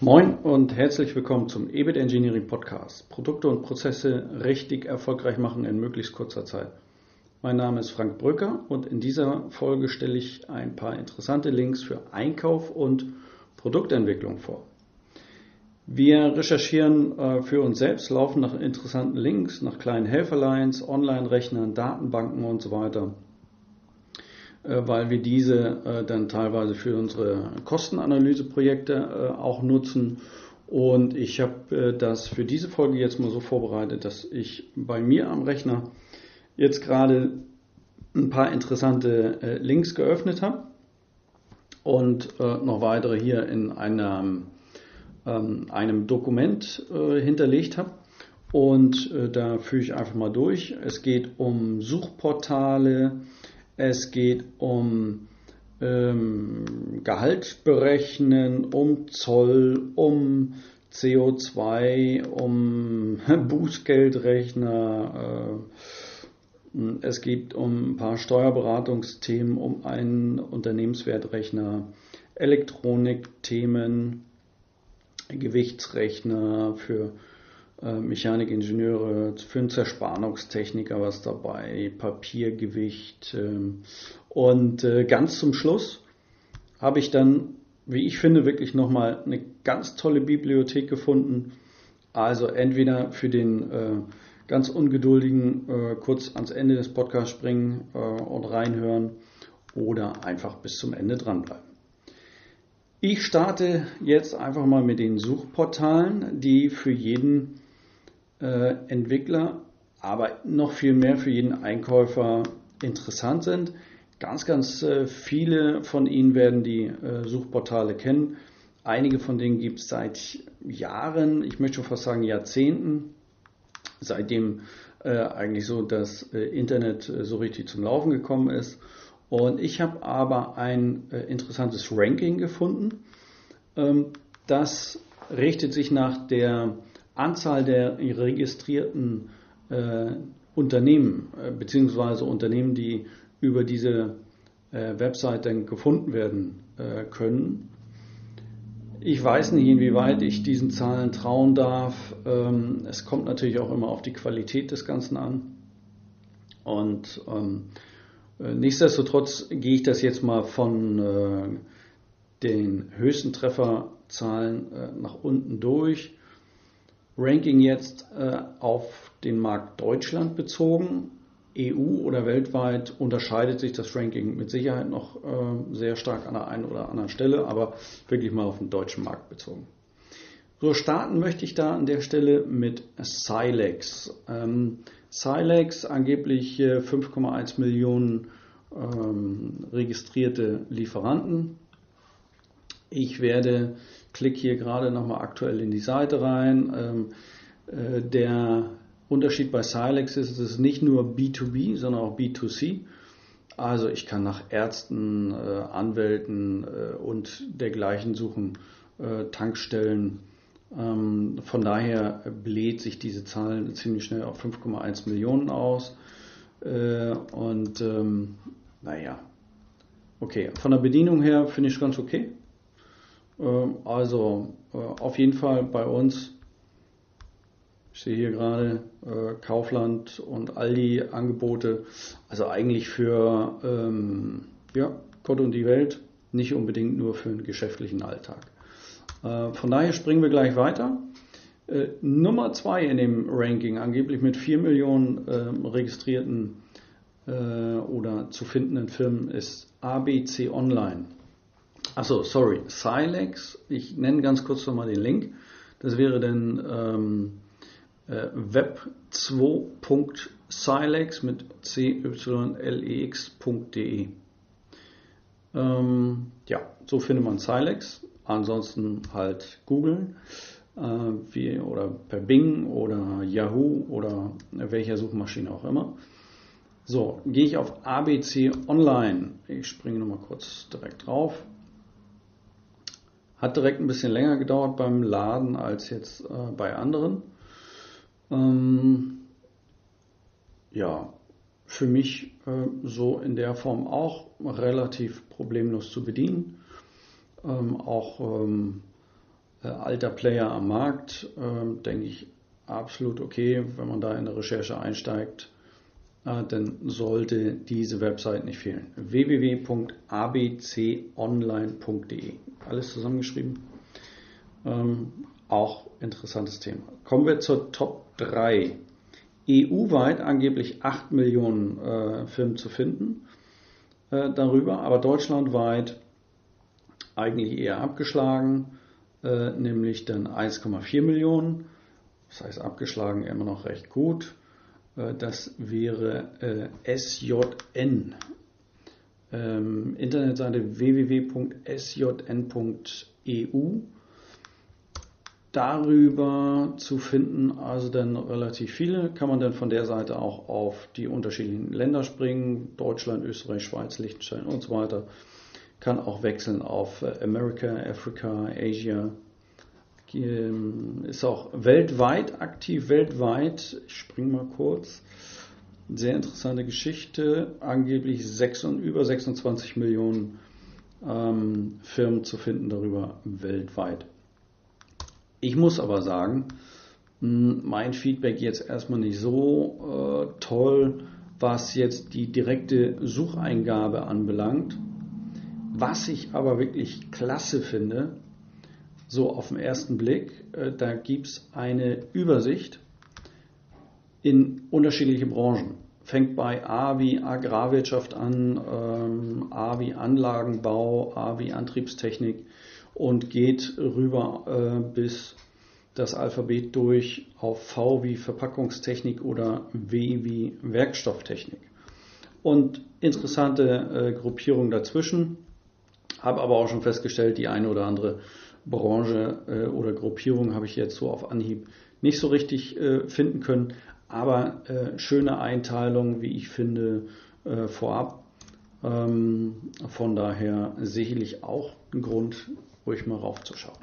Moin und herzlich willkommen zum EBIT Engineering Podcast. Produkte und Prozesse richtig erfolgreich machen in möglichst kurzer Zeit. Mein Name ist Frank Brücker und in dieser Folge stelle ich ein paar interessante Links für Einkauf und Produktentwicklung vor. Wir recherchieren äh, für uns selbst, laufen nach interessanten Links, nach kleinen Helferlines, Online-Rechnern, Datenbanken und so weiter weil wir diese äh, dann teilweise für unsere Kostenanalyseprojekte äh, auch nutzen. Und ich habe das für diese Folge jetzt mal so vorbereitet, dass ich bei mir am Rechner jetzt gerade ein paar interessante Links geöffnet habe und noch weitere hier in einem, ähm, einem Dokument hinterlegt habe. Und da führe ich einfach mal durch. Es geht um Suchportale, es geht um ähm, Gehalt um Zoll, um CO2, um Bußgeldrechner. Äh, es geht um ein paar Steuerberatungsthemen, um einen Unternehmenswertrechner, Elektronikthemen, Gewichtsrechner für Mechanikingenieure, für einen Zerspannungstechniker was dabei, Papiergewicht. Ähm, und äh, ganz zum Schluss habe ich dann, wie ich finde, wirklich nochmal eine ganz tolle Bibliothek gefunden. Also entweder für den äh, ganz ungeduldigen kurz ans Ende des Podcasts springen und reinhören oder einfach bis zum Ende dranbleiben. Ich starte jetzt einfach mal mit den Suchportalen, die für jeden äh, Entwickler, aber noch viel mehr für jeden Einkäufer interessant sind. Ganz, ganz äh, viele von Ihnen werden die äh, Suchportale kennen. Einige von denen gibt es seit Jahren, ich möchte fast sagen Jahrzehnten, seitdem äh, eigentlich so das äh, Internet äh, so richtig zum Laufen gekommen ist. Und ich habe aber ein interessantes Ranking gefunden. Ähm, das richtet sich nach der Anzahl der registrierten äh, Unternehmen äh, beziehungsweise Unternehmen, die über diese äh, Website dann gefunden werden äh, können. Ich weiß nicht, inwieweit ich diesen Zahlen trauen darf. Ähm, es kommt natürlich auch immer auf die Qualität des Ganzen an. Und ähm, äh, nichtsdestotrotz gehe ich das jetzt mal von äh, den höchsten Trefferzahlen nach unten durch. Ranking jetzt äh, auf den Markt Deutschland bezogen. EU oder weltweit unterscheidet sich das Ranking mit Sicherheit noch äh, sehr stark an der einen oder anderen Stelle, aber wirklich mal auf den deutschen Markt bezogen. So starten möchte ich da an der Stelle mit Silex. Ähm, Silex angeblich 5,1 Millionen ähm, registrierte Lieferanten. Ich werde Klick hier gerade nochmal aktuell in die Seite rein. Ähm, äh, der Unterschied bei Silex ist, es ist nicht nur B2B, sondern auch B2C. Also ich kann nach Ärzten, äh, Anwälten äh, und dergleichen suchen, Tankstellen. Ähm, von daher bläht sich diese Zahl ziemlich schnell auf 5,1 Millionen aus. Und ähm, naja, okay, von der Bedienung her finde ich es ganz okay. Ähm, also äh, auf jeden Fall bei uns, ich sehe hier gerade äh, Kaufland und Aldi Angebote, also eigentlich für ähm, ja, Gott und die Welt, nicht unbedingt nur für den geschäftlichen Alltag. Äh, von daher springen wir gleich weiter. Nummer zwei in dem Ranking, angeblich mit 4 Millionen äh, registrierten oder zu findenden Firmen, ist ABC Online. Achso, sorry, Silex. Ich nenne ganz kurz nochmal den Link. Das wäre dann ähm, äh, web2.silex mit cylex.de. Ähm, ja, so findet man Silex. Ansonsten halt googeln äh, oder per Bing oder Yahoo oder welcher Suchmaschine auch immer. So, gehe ich auf ABC Online. Ich springe nochmal kurz direkt drauf. Hat direkt ein bisschen länger gedauert beim Laden als jetzt äh, bei anderen. Ähm, ja, für mich äh, so in der Form auch relativ problemlos zu bedienen. Ähm, auch ähm, äh, alter Player am Markt, äh, denke ich absolut okay, wenn man da in der Recherche einsteigt, dann sollte diese Website nicht fehlen. www.abconline.de. Alles zusammengeschrieben. Ähm, auch interessantes Thema. Kommen wir zur Top 3. EU-weit angeblich 8 Millionen äh, Firmen zu finden äh, darüber, aber deutschlandweit eigentlich eher abgeschlagen, äh, nämlich dann 1,4 Millionen. Das heißt abgeschlagen immer noch recht gut. Äh, das wäre äh, SJN. Ähm, Internetseite www.sjn.eu darüber zu finden, also dann relativ viele, kann man dann von der Seite auch auf die unterschiedlichen Länder springen, Deutschland, Österreich, Schweiz, Liechtenstein und so weiter. Kann auch wechseln auf äh, America, Africa, Asia. Ähm, ist auch weltweit aktiv, weltweit. Ich springe mal kurz. Sehr interessante Geschichte. Angeblich 6, über 26 Millionen ähm, Firmen zu finden darüber weltweit. Ich muss aber sagen, hm, mein Feedback jetzt erstmal nicht so äh, toll, was jetzt die direkte Sucheingabe anbelangt. Was ich aber wirklich klasse finde, so auf den ersten Blick, äh, da gibt es eine Übersicht in unterschiedliche Branchen. Fängt bei A wie Agrarwirtschaft an, ähm, A wie Anlagenbau, A wie Antriebstechnik, und geht rüber äh, bis das Alphabet durch auf V wie Verpackungstechnik oder W wie Werkstofftechnik. Und interessante äh, Gruppierung dazwischen. Habe aber auch schon festgestellt, die eine oder andere Branche äh, oder Gruppierung habe ich jetzt so auf Anhieb nicht so richtig äh, finden können. Aber äh, schöne Einteilung, wie ich finde, äh, vorab. Ähm, von daher sicherlich auch ein Grund, ruhig mal raufzuschauen.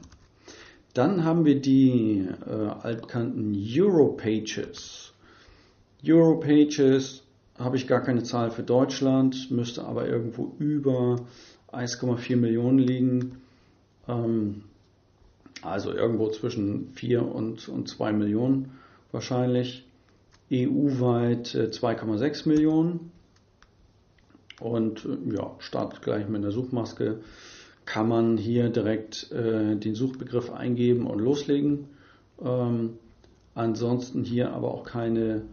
Dann haben wir die äh, altbekannten Europages. Europages habe ich gar keine Zahl für Deutschland, müsste aber irgendwo über 1,4 Millionen liegen. Ähm, also irgendwo zwischen 4 und, und 2 Millionen wahrscheinlich. EU-weit äh, 2,6 Millionen. Und äh, ja, startet gleich mit einer Suchmaske kann man hier direkt äh, den Suchbegriff eingeben und loslegen. Ähm, ansonsten hier aber auch keine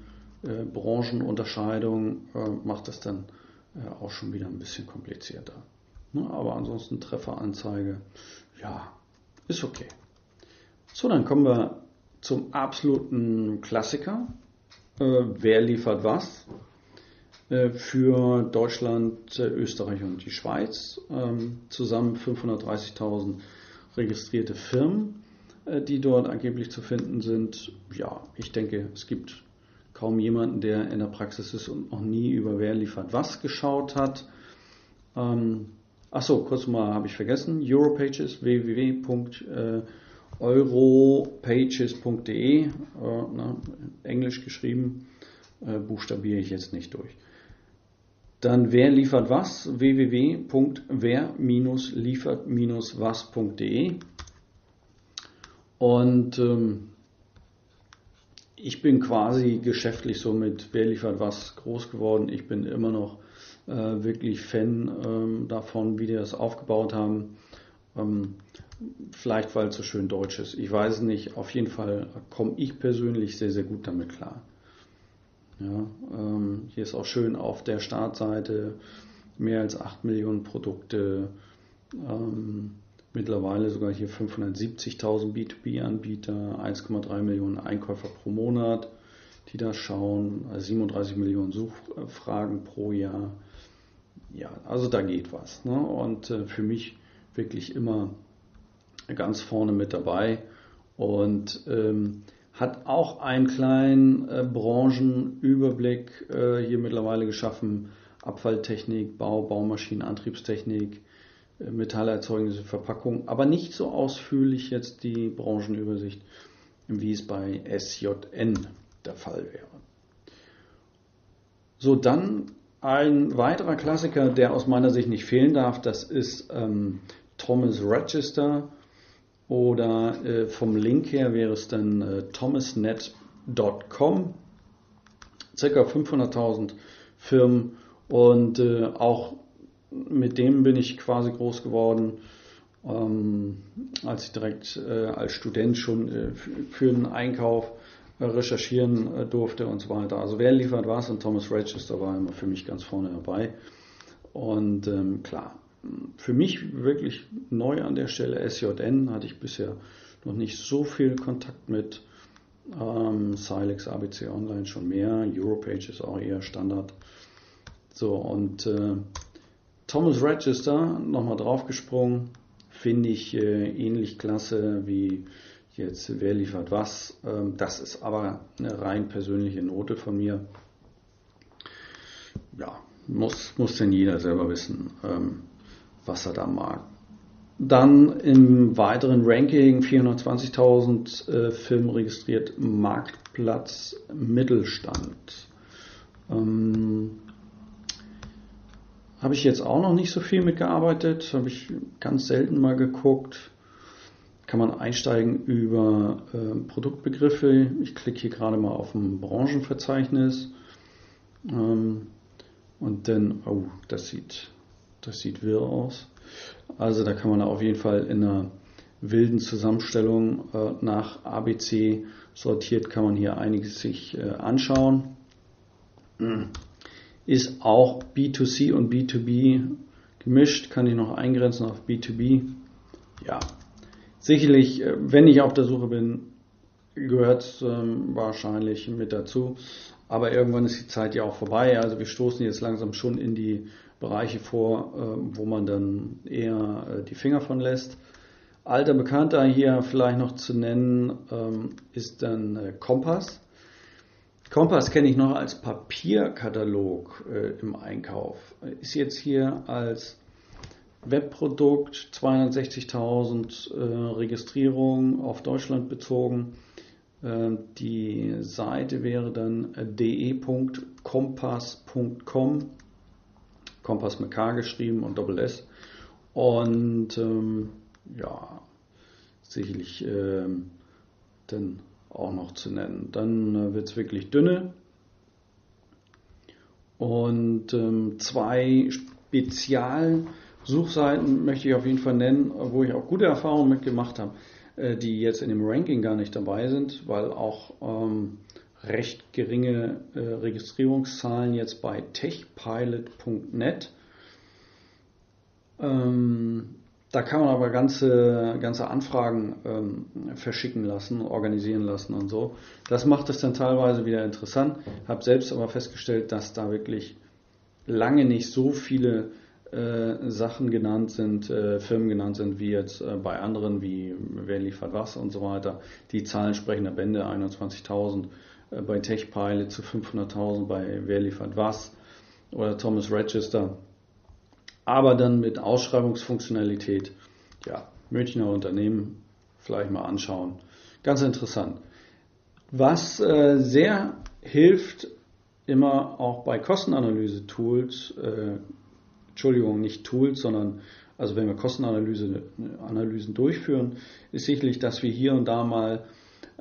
äh, Branchenunterscheidung, äh, macht das dann äh, auch schon wieder ein bisschen komplizierter. Ne? Aber ansonsten Trefferanzeige, ja, ist okay. So, dann kommen wir zum absoluten Klassiker. Äh, wer liefert was? Äh, für Deutschland, äh, Österreich und die Schweiz. Ähm, zusammen 530.000 registrierte Firmen, äh, die dort angeblich zu finden sind. Ja, ich denke, es gibt kaum jemanden, der in der Praxis ist und noch nie über wer liefert was geschaut hat. Ähm, Achso, kurz mal habe ich vergessen. Europages, www.europages.de, äh, Englisch geschrieben, äh, buchstabiere ich jetzt nicht durch. Dann wer liefert was? www.wer-liefert-was.de Und ähm, ich bin quasi geschäftlich so mit Wer liefert was groß geworden. Ich bin immer noch äh, wirklich Fan ähm, davon, wie die das aufgebaut haben. Ähm, vielleicht weil es so schön deutsch ist. Ich weiß nicht. Auf jeden Fall komme ich persönlich sehr, sehr gut damit klar. Ja, ähm, hier ist auch schön auf der Startseite mehr als 8 Millionen Produkte, ähm, mittlerweile sogar hier 570.000 B2B-Anbieter, 1,3 Millionen Einkäufer pro Monat, die da schauen, 37 Millionen Suchfragen pro Jahr. Ja, also da geht was. Ne? Und äh, für mich wirklich immer ganz vorne mit dabei. Und ähm, hat auch einen kleinen äh, Branchenüberblick äh, hier mittlerweile geschaffen. Abfalltechnik, Bau, Baumaschinen, Antriebstechnik, äh, Metallerzeugnisse, Verpackung, aber nicht so ausführlich jetzt die Branchenübersicht, wie es bei SJN der Fall wäre. So, dann ein weiterer Klassiker, der aus meiner Sicht nicht fehlen darf, das ist ähm, Thomas Register oder äh, vom Link her wäre es dann äh, thomasnet.com, circa 500.000 Firmen und äh, auch mit dem bin ich quasi groß geworden, ähm, als ich direkt äh, als Student schon äh, für den Einkauf äh, recherchieren durfte und so weiter. Also wer liefert was und Thomas Register war immer für mich ganz vorne dabei. Und ähm, klar, für mich wirklich neu an der Stelle SJN hatte ich bisher noch nicht so viel Kontakt mit. Ähm, Silex, ABC Online schon mehr, Europage ist auch eher Standard. So, und äh, Thomas Register, nochmal draufgesprungen, finde ich äh, ähnlich klasse wie jetzt Wer liefert was. Ähm, das ist aber eine rein persönliche Note von mir. Ja, muss, muss denn jeder selber wissen, ähm, was er da mag. Dann im weiteren Ranking 420.000 äh, Filme registriert Marktplatz Mittelstand. Ähm, habe ich jetzt auch noch nicht so viel mitgearbeitet, habe ich ganz selten mal geguckt. Kann man einsteigen über äh, Produktbegriffe. Ich klicke hier gerade mal auf ein Branchenverzeichnis. Ähm, und dann, oh, das sieht, das sieht wirr aus. Also da kann man auf jeden Fall in einer wilden Zusammenstellung äh, nach ABC sortiert, kann man hier einiges sich äh, anschauen. Hm ist auch B2C und B2B gemischt, kann ich noch eingrenzen auf B2B. Ja, sicherlich, äh, wenn ich auf der Suche bin, gehört es ähm, wahrscheinlich mit dazu. Aber irgendwann ist die Zeit ja auch vorbei. Also wir stoßen jetzt langsam schon in die Bereiche vor, äh, wo man dann eher äh, die Finger von lässt. Alter Bekannter hier vielleicht noch zu nennen ähm, ist dann äh, Kompass. Kompass kenne ich noch als Papierkatalog im Einkauf. Ist jetzt hier als Webprodukt 260.000 äh, Registrierungen auf Deutschland bezogen. Äh, die Seite wäre dann de.kompass.com. Kompass mit K geschrieben und Doppel S. Und ähm, ja, sicherlich ähm, dann auch noch zu nennen. Dann äh, wird es wirklich dünne. Und ähm, zwei Spezialsuchseiten möchte ich auf jeden Fall nennen, wo ich auch gute Erfahrungen mitgemacht habe, äh, die jetzt in dem Ranking gar nicht dabei sind, weil auch ähm, recht geringe äh, Registrierungszahlen jetzt bei techpilot.net. Ähm, da kann man aber ganze, ganze Anfragen ähm, verschicken lassen, organisieren lassen und so. Das macht es dann teilweise wieder interessant. Habe selbst aber festgestellt, dass da wirklich lange nicht so viele äh, Sachen genannt sind, äh, Firmen genannt sind, wie jetzt äh, bei anderen, wie wer liefert was und so weiter. Die Zahlen sprechen der Bände, 21.000 äh, bei TechPilot zu 500.000 bei wer liefert was oder Thomas Register aber dann mit Ausschreibungsfunktionalität. Ja, Münchner Unternehmen vielleicht mal anschauen. Ganz interessant. Was äh, sehr hilft, immer auch bei Kostenanalyse-Tools, äh, Entschuldigung, nicht Tools, sondern also wenn wir Kostenanalysen durchführen, ist sicherlich, dass wir hier und da mal äh,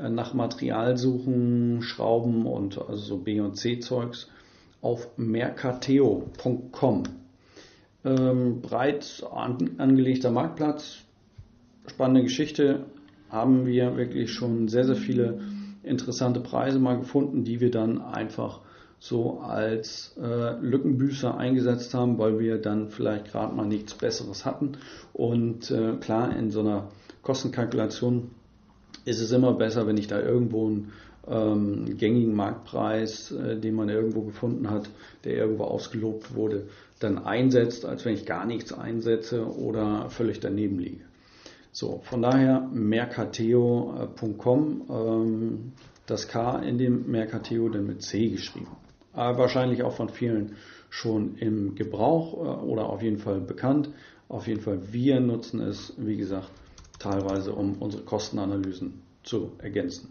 nach Material suchen, Schrauben und also so B und C Zeugs auf mercateo.com ähm, breit an, angelegter Marktplatz, spannende Geschichte, haben wir wirklich schon sehr, sehr viele interessante Preise mal gefunden, die wir dann einfach so als äh, Lückenbüßer eingesetzt haben, weil wir dann vielleicht gerade mal nichts Besseres hatten. Und äh, klar, in so einer Kostenkalkulation ist es immer besser, wenn ich da irgendwo einen ähm, gängigen Marktpreis, äh, den man irgendwo gefunden hat, der irgendwo ausgelobt wurde, dann einsetzt, als wenn ich gar nichts einsetze oder völlig daneben liege. So, von daher mercateo.com, ähm, das K in dem Mercateo dann mit C geschrieben. Aber wahrscheinlich auch von vielen schon im Gebrauch äh, oder auf jeden Fall bekannt. Auf jeden Fall, wir nutzen es, wie gesagt, teilweise, um unsere Kostenanalysen zu ergänzen.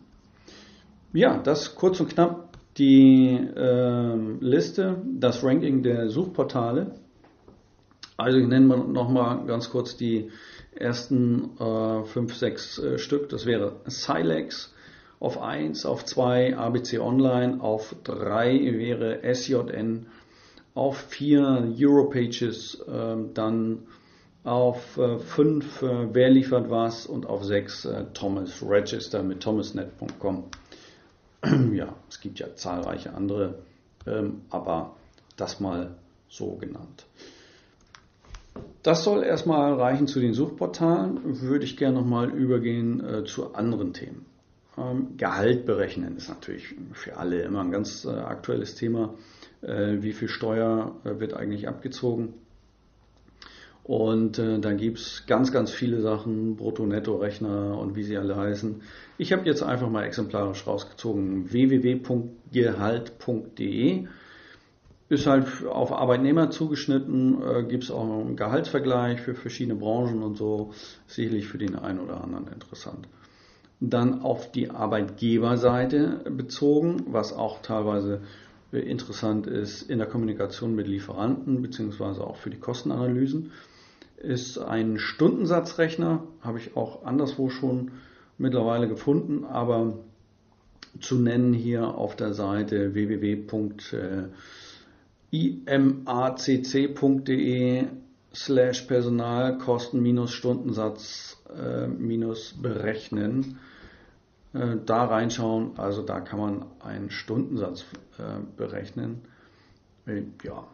Ja, das kurz und knapp die äh, Liste, das Ranking der Suchportale. Also ich nenne mal nochmal ganz kurz die ersten äh, fünf, sechs äh, Stück. Das wäre Silex auf 1, auf 2 ABC Online, auf 3 wäre SJN, auf 4 Europages, äh, dann auf 5 äh, äh, Wer liefert was und auf 6 äh, Thomas Register mit thomasnet.com. ja, es gibt ja zahlreiche andere, ähm, aber das mal so genannt. Das soll erstmal reichen zu den Suchportalen. Würde ich gerne nochmal übergehen äh, zu anderen Themen. Ähm, Gehalt berechnen ist natürlich für alle immer ein ganz äh, aktuelles Thema. Äh, wie viel Steuer äh, wird eigentlich abgezogen? Und äh, da gibt's ganz, ganz viele Sachen, Brutto-Netto-Rechner und wie sie alle heißen. Ich habe jetzt einfach mal exemplarisch rausgezogen www.gehalt.de. Ist halt auf Arbeitnehmer zugeschnitten, äh, gibt's auch einen Gehaltsvergleich für verschiedene Branchen und so. Sicherlich für den einen oder anderen interessant. Dann auf die Arbeitgeberseite bezogen, was auch teilweise interessant ist in der Kommunikation mit Lieferanten beziehungsweise auch für die Kostenanalysen ist ein Stundensatzrechner, habe ich auch anderswo schon mittlerweile gefunden, aber zu nennen hier auf der Seite www.imacc.de slash Personalkosten minus Stundensatz äh. Äh, da reinschauen, also da kann man einen Stundensatz äh, berechnen. Äh, ja,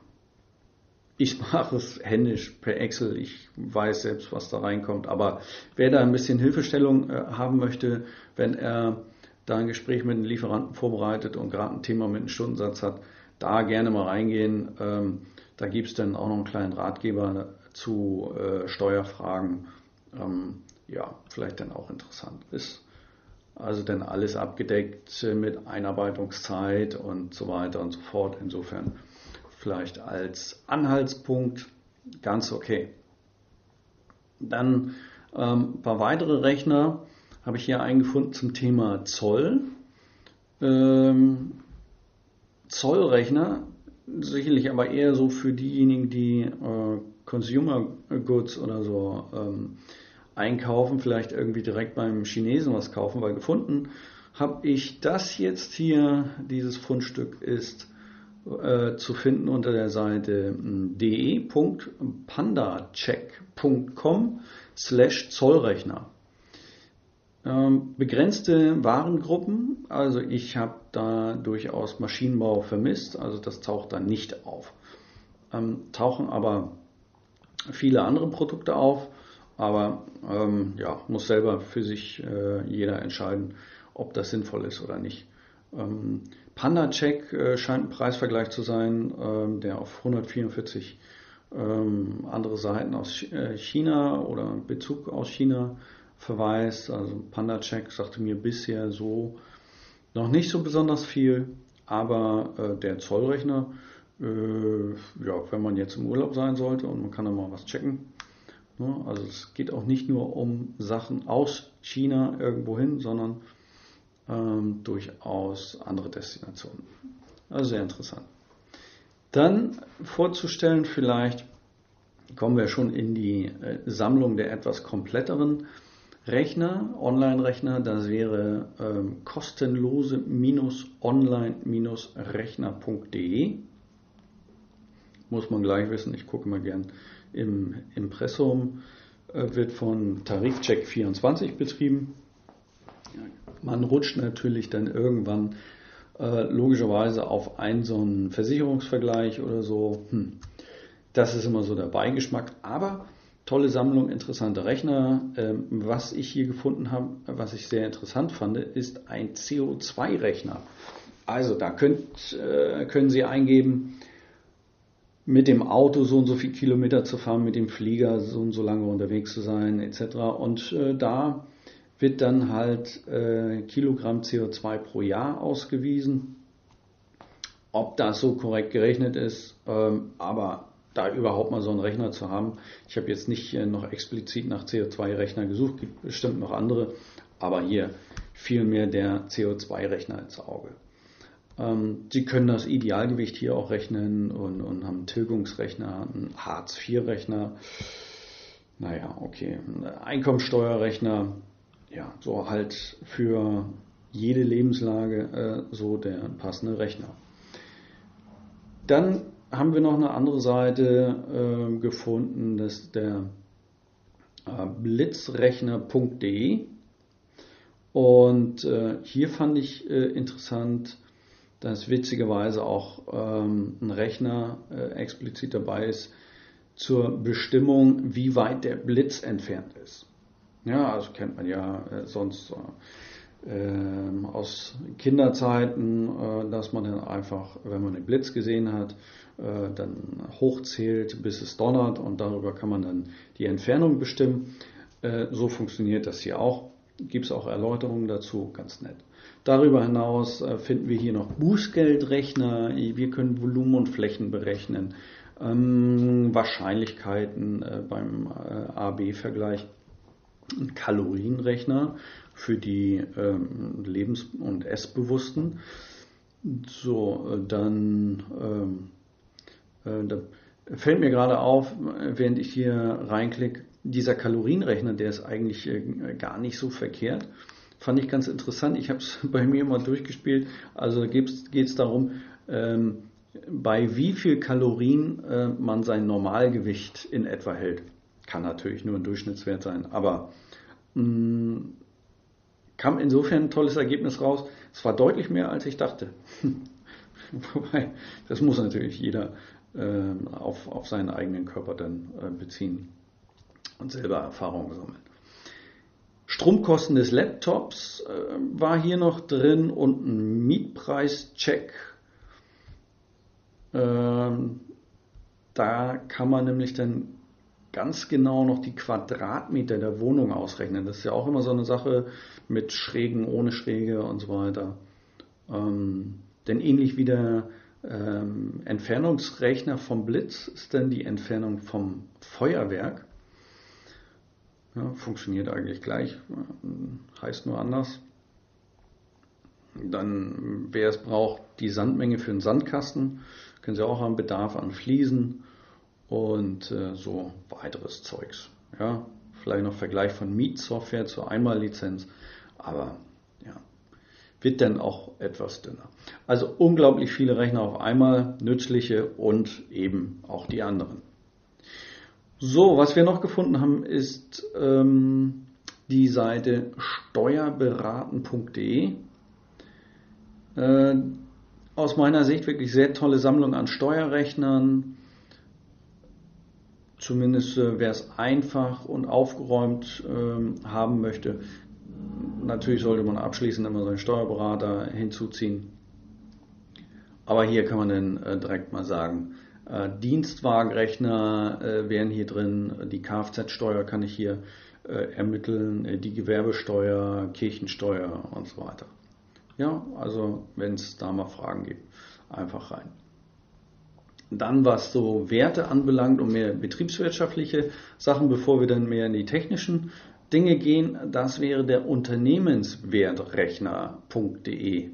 ich mache es händisch per Excel. Ich weiß selbst, was da reinkommt. Aber wer da ein bisschen Hilfestellung äh, haben möchte, wenn er da ein Gespräch mit einem Lieferanten vorbereitet und gerade ein Thema mit einem Stundensatz hat, da gerne mal reingehen. Ähm, da gibt es dann auch noch einen kleinen Ratgeber zu äh, Steuerfragen. Ähm, ja, vielleicht dann auch interessant ist. Also dann alles abgedeckt mit Einarbeitungszeit und so weiter und so fort. Insofern vielleicht als Anhaltspunkt ganz okay. Dann ähm, ein paar weitere Rechner habe ich hier eingefunden zum Thema Zoll. Ähm, Zollrechner, sicherlich aber eher so für diejenigen, die äh, Consumer Goods oder so ähm, einkaufen, vielleicht irgendwie direkt beim Chinesen was kaufen, weil gefunden habe ich das jetzt hier, dieses Fundstück ist äh, zu finden unter der Seite hm, de.pandacheck.com slash Zollrechner. Ähm, begrenzte Warengruppen, also ich habe da durchaus Maschinenbau vermisst, also das taucht da nicht auf. Ähm, tauchen aber viele andere Produkte auf, aber ähm, ja, muss selber für sich äh, jeder entscheiden, ob das sinnvoll ist oder nicht. Ähm, PandaCheck äh, scheint ein Preisvergleich zu sein, ähm, der auf 144 ähm, andere Seiten aus äh, China oder Bezug aus China verweist. Also PandaCheck sagte mir bisher so noch nicht so besonders viel, aber äh, der Zollrechner, äh, ja, wenn man jetzt im Urlaub sein sollte und man kann da mal was checken. Ne? Also es geht auch nicht nur um Sachen aus China irgendwo hin, sondern ähm, durchaus andere Destinationen. Also sehr interessant. Dann vorzustellen vielleicht, kommen wir schon in die äh, Sammlung der etwas kompletteren Rechner, Online-Rechner, das wäre ähm, kostenlose-online-rechner.de. Muss man gleich wissen, ich gucke mal gern im Impressum, äh, wird von Tarifcheck24 betrieben. Man rutscht natürlich dann irgendwann äh, logischerweise auf einen so einen Versicherungsvergleich oder so. Hm. Das ist immer so der Beigeschmack. Aber tolle Sammlung, interessante Rechner. Ähm, was ich hier gefunden habe, was ich sehr interessant fand, ist ein CO2-Rechner. Also da könnt, äh, können Sie eingeben, mit dem Auto so und so viel Kilometer zu fahren, mit dem Flieger so und so lange unterwegs zu sein, etc. Und äh, da wird dann halt äh, Kilogramm CO2 pro Jahr ausgewiesen. Ob das so korrekt gerechnet ist, ähm, aber da überhaupt mal so einen Rechner zu haben. Ich habe jetzt nicht äh, noch explizit nach CO2-Rechner gesucht, gibt bestimmt noch andere, aber hier fiel mir der CO2-Rechner ins Auge. Ähm, Sie können das Idealgewicht hier auch rechnen und, und haben einen Tilgungsrechner, einen Hartz-IV-Rechner naja, okay, Einkommensteuerrechner, ja, so halt für jede Lebenslage äh, so der passende Rechner. Dann haben wir noch eine andere Seite äh, gefunden, das ist der äh, blitzrechner.de. Und äh, hier fand ich äh, dass witzigerweise auch ähm, ein Rechner äh, explizit dabei ist zur Bestimmung, wie weit der Blitz entfernt ist. Ja, also kennt man ja äh, sonst äh, aus Kinderzeiten, äh, dass man dann einfach, wenn man den Blitz gesehen hat, äh, dann hochzählt, bis es donnert und darüber kann man dann die Entfernung bestimmen. Äh, so funktioniert das hier auch. Gibt es auch Erläuterungen dazu, ganz nett. Darüber hinaus äh, finden wir hier noch Bußgeldrechner. Wir können Volumen und Flächen berechnen, ähm, Wahrscheinlichkeiten äh, beim äh, AB-Vergleich, Kalorienrechner für die ähm, Lebens- und Essbewussten. So, äh, dann ähm, äh, da fällt mir gerade auf, während ich hier reinklicke, dieser Kalorienrechner, der ist eigentlich äh, gar nicht so verkehrt. Fand ich ganz interessant. Ich habe es bei mir mal durchgespielt. Also geht es darum, ähm, bei wie viel Kalorien äh, man sein Normalgewicht in etwa hält. Kann natürlich nur ein Durchschnittswert sein, aber mh, mm, kam insofern ein tolles Ergebnis raus. Es war deutlich mehr, als ich dachte. Wobei, das muss natürlich jeder äh, auf, auf seinen eigenen Körper dann äh, beziehen und selber Erfahrungen sammeln. Stromkosten des Laptops äh, war hier noch drin und ein Mietpreischeck. Ähm, da kann man nämlich dann ganz genau noch die Quadratmeter der Wohnung ausrechnen. Das ist ja auch immer so eine Sache mit Schrägen, ohne Schräge und so weiter. Ähm, denn ähnlich wie der ähm, Entfernungsrechner vom Blitz ist dann die Entfernung vom Feuerwerk. Ja, funktioniert eigentlich gleich, heißt nur anders. Dann, wer es braucht, die Sandmenge für einen Sandkasten, können Sie auch haben, Bedarf an Fliesen und äh, so weiteres Zeugs. Ja, vielleicht noch Vergleich von Mietsoftware zur Einmallizenz, aber wird dann auch etwas dünner. Also unglaublich viele Rechner auf einmal, nützliche und eben auch die anderen. So, was wir noch gefunden haben, ist ähm, die Seite steuerberaten.de. Äh, aus meiner Sicht wirklich sehr tolle Sammlung an Steuerrechnern. Zumindest äh, wer es einfach und aufgeräumt äh, haben möchte, Natürlich sollte man abschließend immer seinen Steuerberater hinzuziehen. Aber hier kann man dann äh, direkt mal sagen, Dienstwagenrechner äh, wären hier drin, die Kfz-Steuer kann ich hier äh, ermitteln, äh, die Gewerbesteuer, Kirchensteuer und so weiter. Ja, also wenn es da mal Fragen gibt, einfach rein. Dann was so Werte anbelangt und mehr betriebswirtschaftliche Sachen, bevor wir dann mehr in die technischen Dinge gehen, das wäre der Unternehmenswertrechner.de.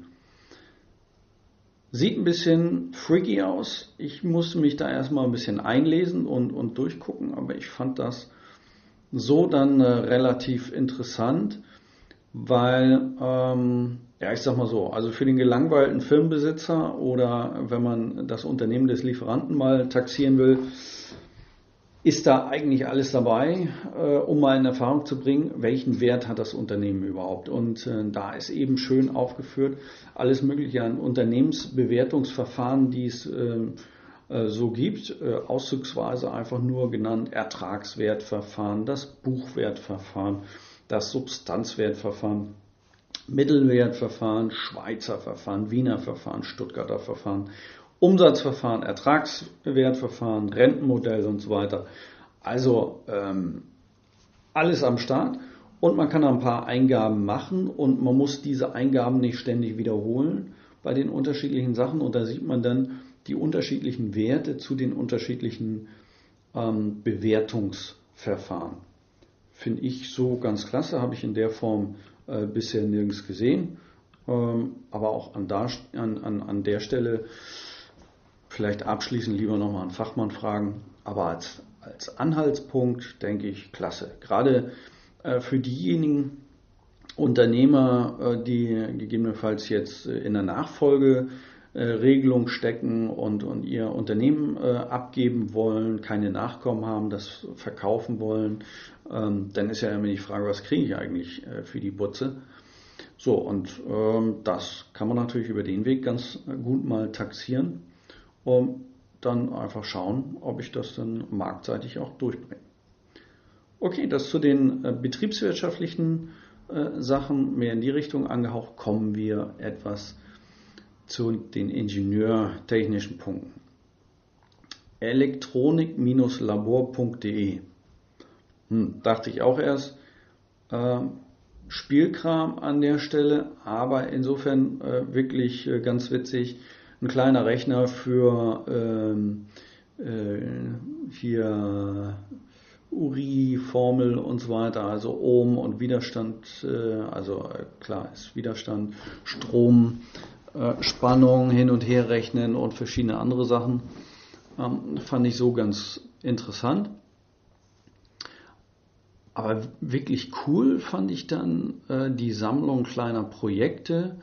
Sieht ein bisschen freaky aus. Ich musste mich da erstmal ein bisschen einlesen und, und durchgucken, aber ich fand das so dann äh, relativ interessant, weil, ähm, ja, ich sag mal so, also für den gelangweilten Firmenbesitzer oder wenn man das Unternehmen des Lieferanten mal taxieren will, ist da eigentlich alles dabei, äh, um mal in Erfahrung zu bringen, welchen Wert hat das Unternehmen überhaupt. Und äh, da ist eben schön aufgeführt, alles Mögliche an Unternehmensbewertungsverfahren, die es äh, äh so gibt, äh, auszugsweise einfach nur genannt Ertragswertverfahren, das Buchwertverfahren, das Substanzwertverfahren, Mittelwertverfahren, Schweizer Verfahren, Wiener Verfahren, Stuttgarter Verfahren Umsatzverfahren, Ertragswertverfahren, Rentenmodell und so weiter. Also ähm, alles am Start und man kann ein paar Eingaben machen und man muss diese Eingaben nicht ständig wiederholen bei den unterschiedlichen Sachen und da sieht man dann die unterschiedlichen Werte zu den unterschiedlichen ähm, Bewertungsverfahren. Finde ich so ganz klasse, habe ich in der Form äh, bisher nirgends gesehen. Ähm, aber auch an, da, an, an, an der Stelle vielleicht abschließend lieber nochmal einen Fachmann fragen. Aber als als Anhaltspunkt denke ich klasse. Gerade äh, für diejenigen Unternehmer, äh, die gegebenenfalls jetzt äh, in der Nachfolgeregelung stecken und, und ihr Unternehmen abgeben wollen, keine Nachkommen haben, das verkaufen wollen, ähm, dann ist ja immer die Frage, was kriege ich eigentlich für die Butze? So, und ähm, das kann man natürlich über den Weg ganz gut mal taxieren und dann einfach schauen, ob ich das dann marktseitig auch durchbringe. Okay, das zu den äh, betriebswirtschaftlichen äh, Sachen mehr in die Richtung angehaucht, kommen wir etwas zu den ingenieurtechnischen Punkten. Elektronik-labor.de hm, Dachte ich auch erst, äh, Spielkram an der Stelle, aber insofern äh, wirklich ganz witzig. Ein kleiner Rechner für ähm, äh, hier URI, Formel und so weiter, also Ohm und Widerstand, äh, also äh, klar ist Widerstand, Strom, äh, Spannung hin und her rechnen und verschiedene andere Sachen. Ähm, fand ich so ganz interessant. Aber wirklich cool fand ich dann äh, die Sammlung kleiner Projekte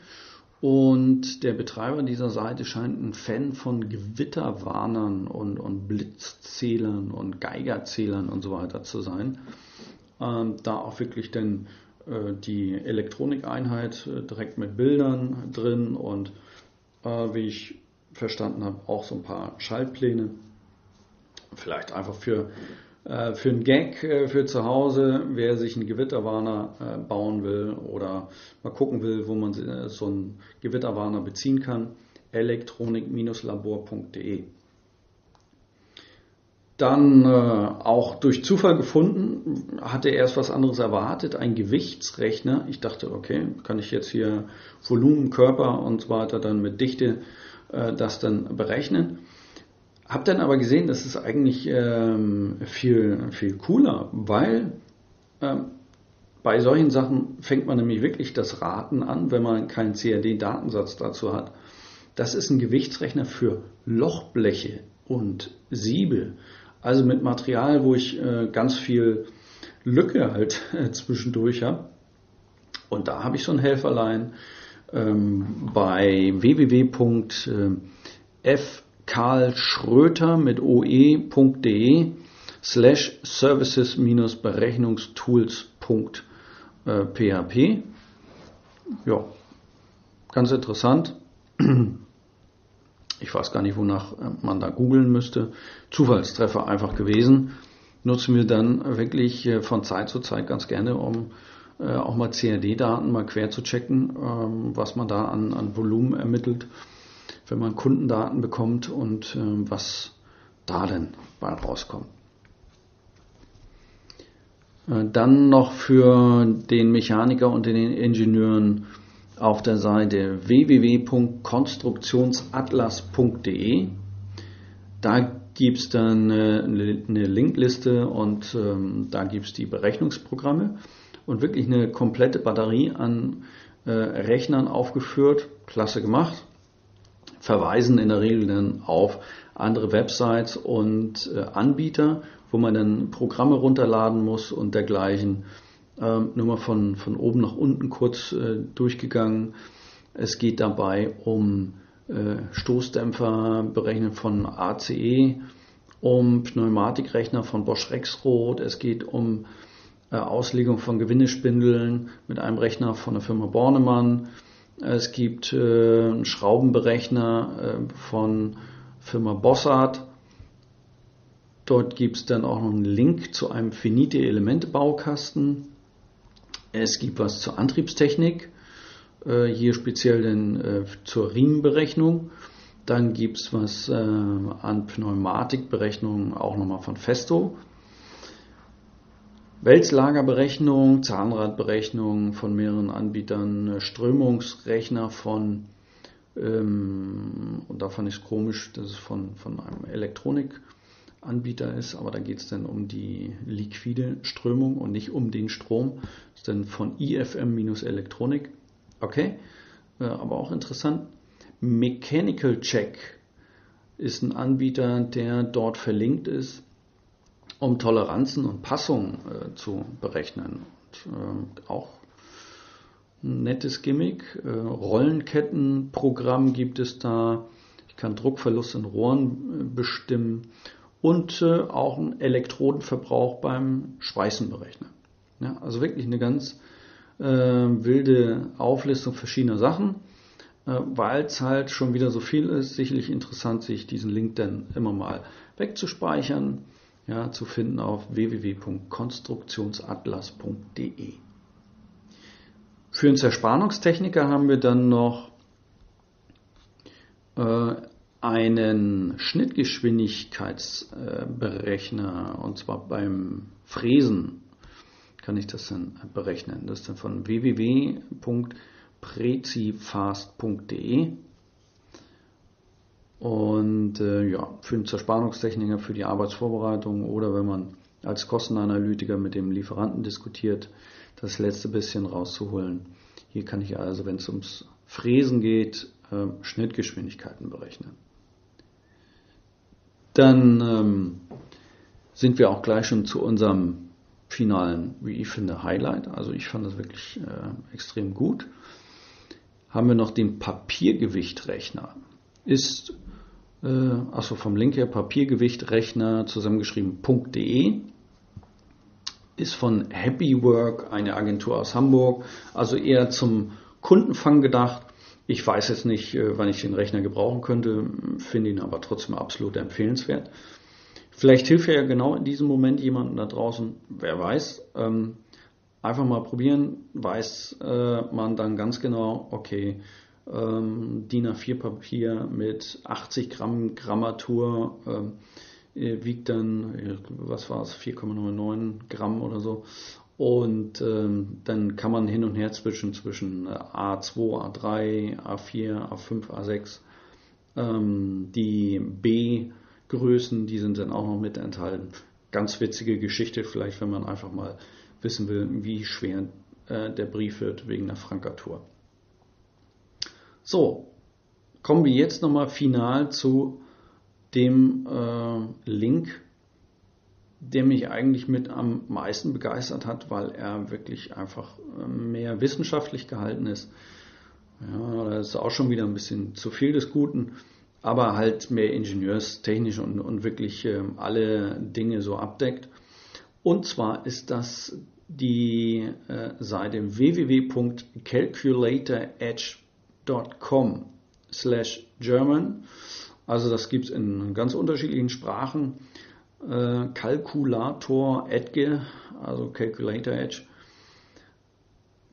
und der Betreiber dieser Seite scheint ein Fan von Gewitterwarnern und, und Blitzzählern und Geigerzählern und so weiter zu sein. Ähm, da auch wirklich dann äh, die Elektronikeinheit äh, direkt mit Bildern drin und äh, wie ich verstanden habe, auch so ein paar Schaltpläne. Vielleicht einfach für für einen Gag äh, für zu Hause, wer sich einen Gewitterwarner äh, bauen will oder mal gucken will, wo man so einen Gewitterwarner beziehen kann, elektronik-labor.de. Dann äh, auch durch Zufall gefunden, hatte erst was anderes erwartet, ein Gewichtsrechner. Ich dachte, okay, kann ich jetzt hier Volumen, Körper und so weiter dann mit Dichte äh, das dann berechnen. Hab dann aber gesehen, das ist eigentlich ähm, viel, viel cooler, weil ähm, bei solchen Sachen fängt man nämlich wirklich das Raten an, wenn man keinen CAD-Datensatz dazu hat. Das ist ein Gewichtsrechner für Lochbleche und Siebe. Also mit Material, wo ich äh, ganz viel Lücke halt äh, zwischendurch habe. Und da habe ich so ein Helferlein ähm, bei www.f Karl Schröter mit oe.de slash services-berechnungstools.php. Ja, ganz interessant. Ich weiß gar nicht, wonach man da googeln müsste. Zufallstreffer einfach gewesen. Nutzen wir dann wirklich äh, von Zeit zu Zeit ganz gerne, um äh, auch mal CAD-Daten mal quer zu checken, ähm, was man da an, an Volumen ermittelt wenn man Kundendaten bekommt und äh, was da denn bei rauskommt. Äh, dann noch für den Mechaniker und den Ingenieuren auf der Seite www.konstruktionsatlas.de. Da gibt es dann äh, eine Linkliste und ähm, da gibt es die Berechnungsprogramme und wirklich eine komplette Batterie an äh, Rechnern aufgeführt. Klasse gemacht verweisen in der Regel dann auf andere Websites und äh, Anbieter, wo man dann Programme runterladen muss und dergleichen. Ähm, nur mal von, von oben nach unten kurz äh, durchgegangen. Es geht dabei um äh, Stoßdämpfer berechnen von ACE, um Pneumatikrechner von Bosch Rexroth. Es geht um Auslegung von Gewindespindeln mit einem Rechner von der Firma Bornemann. Es gibt äh, einen Schraubenberechner äh, von Firma Bossart. Dort gibt es dann auch noch einen Link zu einem Finite-Elemente-Baukasten. Es gibt was zur Antriebstechnik, äh, hier speziell denn, äh, zur Riemenberechnung. Dann gibt es was äh, an Pneumatikberechnung auch nochmal von Festo. Wälzlagerberechnung, Zahnradberechnung von mehreren Anbietern, Strömungsrechner von, ähm, und davon ist komisch, dass es von, von einem Elektronikanbieter ist, aber da geht es dann um die liquide Strömung und nicht um den Strom. Das ist dann von IFM-Elektronik. Okay, äh, aber auch interessant. Mechanical Check ist ein Anbieter, der dort verlinkt ist um Toleranzen und Passungen äh, zu berechnen. Und, äh, auch ein nettes Gimmick. Äh, Rollenkettenprogramm gibt es da. Ich kann Druckverlust in Rohren äh, bestimmen und äh, auch einen Elektrodenverbrauch beim Schweißen berechnen. Ja, also wirklich eine ganz äh, wilde Auflistung verschiedener Sachen, weil es halt schon wieder so viel ist. Sicherlich interessant, sich diesen Link dann immer mal wegzuspeichern, ja, zu finden auf www.konstruktionsatlas.de. Für einen Zerspannungstechniker haben wir dann noch äh, einen Schnittgeschwindigkeitsberechner und zwar beim Fräsen kann ich das dann berechnen. Das ist dann von www.prezifast.de und äh, ja, für einen Zerspannungstechniker, für die Arbeitsvorbereitung oder wenn man als Kostenanalytiker mit dem Lieferanten diskutiert, das letzte bisschen rauszuholen. Hier kann ich also, wenn es ums Fräsen geht, äh, Schnittgeschwindigkeiten berechnen. Dann ähm, sind wir auch gleich schon zu unserem finalen, wie ich finde, Highlight. Also ich fand das wirklich äh, extrem gut. Haben wir noch den Papiergewichtrechner. Ist, äh, achso, vom Link her Papiergewichtrechner zusammengeschrieben.de. Ist von Happy Work, eine Agentur aus Hamburg. Also eher zum Kundenfang gedacht. Ich weiß jetzt nicht, äh, wann ich den Rechner gebrauchen könnte, finde ihn aber trotzdem absolut empfehlenswert. Vielleicht hilft ja genau in diesem Moment jemandem da draußen, wer weiß. Ähm, einfach mal probieren, weiß äh, man dann ganz genau, okay, ähm, DIN A4 Papier mit 80 Gramm Grammatur ähm, äh, wiegt dann, was war es, 4,99 Gramm oder so. Und ähm, dann kann man hin und her zwischen, zwischen A2, A3, A4, A5, A6 ähm, die B-Größen, die sind dann auch noch mit enthalten. Ganz witzige Geschichte, vielleicht wenn man einfach mal wissen will, wie schwer äh, der Brief wird wegen der Frankatur. So, kommen wir jetzt nochmal final zu dem äh, Link der mich eigentlich mit am meisten begeistert hat, weil er wirklich einfach ähm, mehr wissenschaftlich gehalten ist. Ja, das ist auch schon wieder ein bisschen zu viel des Guten, aber halt mehr ingenieurstechnisch und, und wirklich ähm, alle Dinge so abdeckt. Und zwar ist das die äh, Seite www.calculatoredge.com slash German. Also das gibt es in ganz unterschiedlichen Sprachen äh, Kalkulator Edge, also Calculator Edge.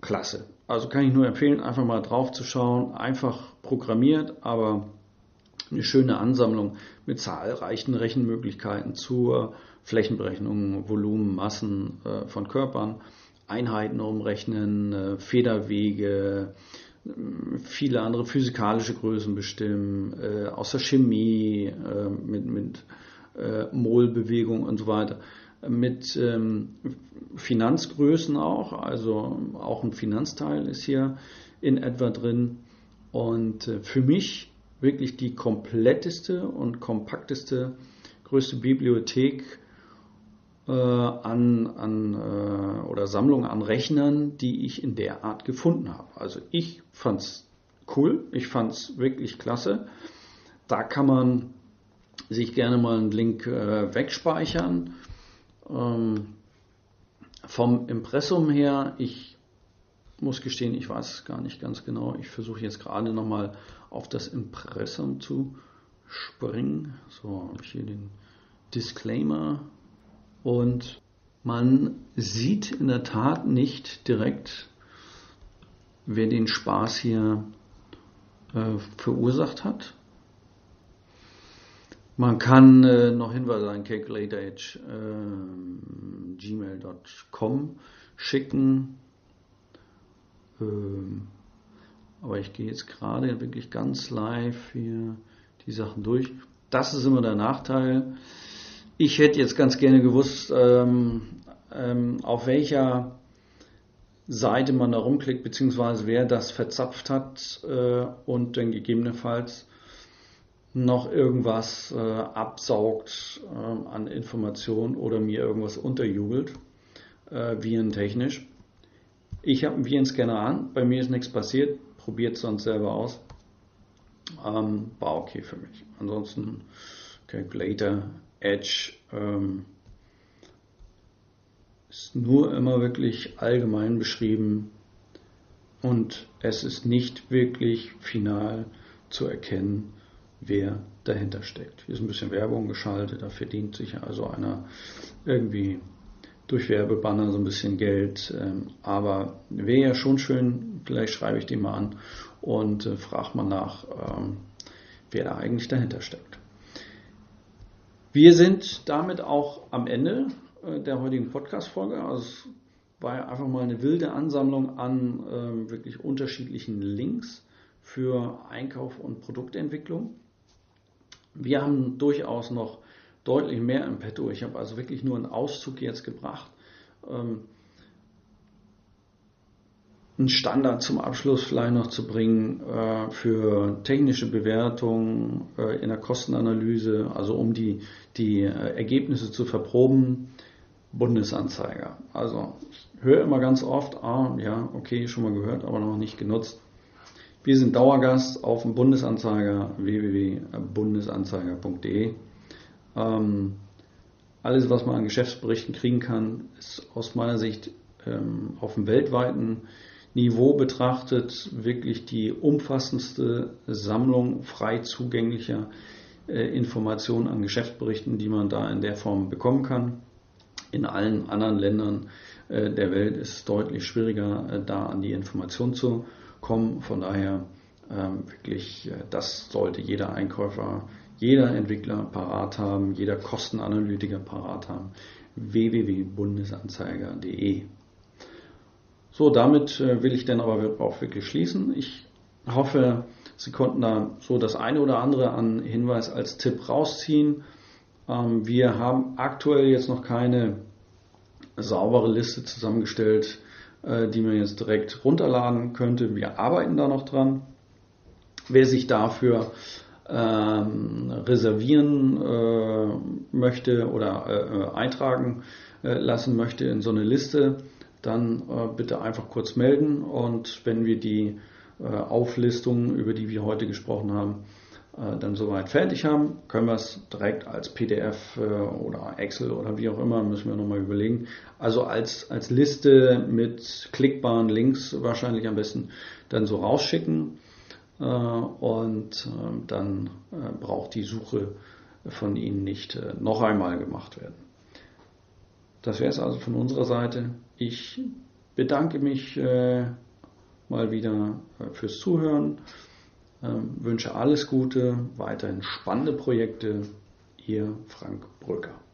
Klasse. Also kann ich nur empfehlen, einfach mal drauf zu schauen. Einfach programmiert, aber eine schöne Ansammlung mit zahlreichen Rechenmöglichkeiten zur Flächenberechnung, Volumen, Massen äh, von Körpern, Einheiten umrechnen, äh, Federwege, viele andere physikalische Größen bestimmen, äh, aus der Chemie äh, mit, mit äh, Molbewegung und so weiter. Mit ähm, Finanzgrößen auch, also auch ein Finanzteil ist hier in etwa drin. Und äh, für mich wirklich die kompletteste und kompakteste, größte Bibliothek äh, an, an äh, oder Sammlung an Rechnern, die ich in der Art gefunden habe. Also ich fand's cool, ich fand's wirklich klasse. Da kann man sich gerne mal einen Link äh, wegspeichern. Ähm, vom Impressum her, ich muss gestehen, ich weiß es gar nicht ganz genau. Ich versuche jetzt gerade nochmal auf das Impressum zu springen. So, habe ich hier den Disclaimer. Und man sieht in der Tat nicht direkt, wer den Spaß hier äh, verursacht hat. Man kann äh, noch Hinweise an calculator.gmail.com äh, schicken. Ähm, aber ich gehe jetzt gerade wirklich ganz live hier die Sachen durch. Das ist immer der Nachteil. Ich hätte jetzt ganz gerne gewusst, ähm, ähm, auf welcher Seite man da rumklickt, beziehungsweise wer das verzapft hat äh, und dann gegebenenfalls noch irgendwas äh, absaugt äh, an Informationen oder mir irgendwas unterjubelt, äh, virentechnisch. Ich habe einen Virenscanner an, bei mir ist nichts passiert, probiert sonst selber aus. Ähm, war okay für mich. Ansonsten Calculator, Edge ähm, ist nur immer wirklich allgemein beschrieben und es ist nicht wirklich final zu erkennen, wer dahinter steckt. Hier ist ein bisschen Werbung geschaltet, da verdient sich also einer irgendwie durch Werbebanner so ein bisschen Geld. Ähm, aber wäre ja schon schön, vielleicht schreibe ich den mal an und äh, frage mal nach, ähm, wer da eigentlich dahinter steckt. Wir sind damit auch am Ende äh, der heutigen Podcast-Folge. Also es war einfach mal eine wilde Ansammlung an ähm, wirklich unterschiedlichen Links für Einkauf und Produktentwicklung. Wir haben durchaus noch deutlich mehr im Petto. Ich habe also wirklich nur einen Auszug jetzt gebracht. Ähm, einen Standard zum Abschluss vielleicht noch zu bringen äh, für technische Bewertung äh, in der Kostenanalyse, also um die, die äh, Ergebnisse zu verproben, Bundesanzeiger. Also ich höre immer ganz oft, ah ja, okay, schon mal gehört, aber noch nicht genutzt. Wir sind Dauergast auf dem Bundesanzeiger www.bundesanzeiger.de. Ähm, alles, was man an Geschäftsberichten kriegen kann, ist aus meiner Sicht ähm, auf dem weltweiten Niveau betrachtet wirklich die umfassendste Sammlung frei zugänglicher äh, Informationen an Geschäftsberichten, die man da in der Form bekommen kann. In allen anderen Ländern äh, der Welt ist es deutlich schwieriger, äh, da an die Information zu kommen. Von daher ähm, wirklich, das sollte jeder Einkäufer, jeder Entwickler parat haben, jeder Kostenanalytiker parat haben. www.bundesanzeiger.de so, damit äh, will ich dann aber auch wirklich schließen. Ich hoffe, Sie konnten da so das eine oder andere an Hinweis als Tipp rausziehen. Ähm, wir haben aktuell jetzt noch keine saubere Liste zusammengestellt, äh, die man jetzt direkt runterladen könnte. Wir arbeiten da noch dran. Wer sich dafür ähm, reservieren äh, möchte oder äh, eintragen äh, lassen möchte in so eine Liste, dann äh, bitte einfach kurz melden und wenn wir die äh, Auflistung, über die wir heute gesprochen haben, äh, dann soweit fertig haben, können wir es direkt als PDF äh, oder Excel oder wie auch immer, müssen wir nochmal überlegen. Also als, als Liste mit klickbaren Links wahrscheinlich am besten dann so rausschicken äh, und äh, dann braucht die Suche von Ihnen nicht noch einmal gemacht werden. Das wäre es also von unserer Seite. Ich bedanke mich äh, mal wieder äh, fürs Zuhören, ähm, wünsche alles Gute, weiterhin spannende Projekte. Ihr Frank Brücker.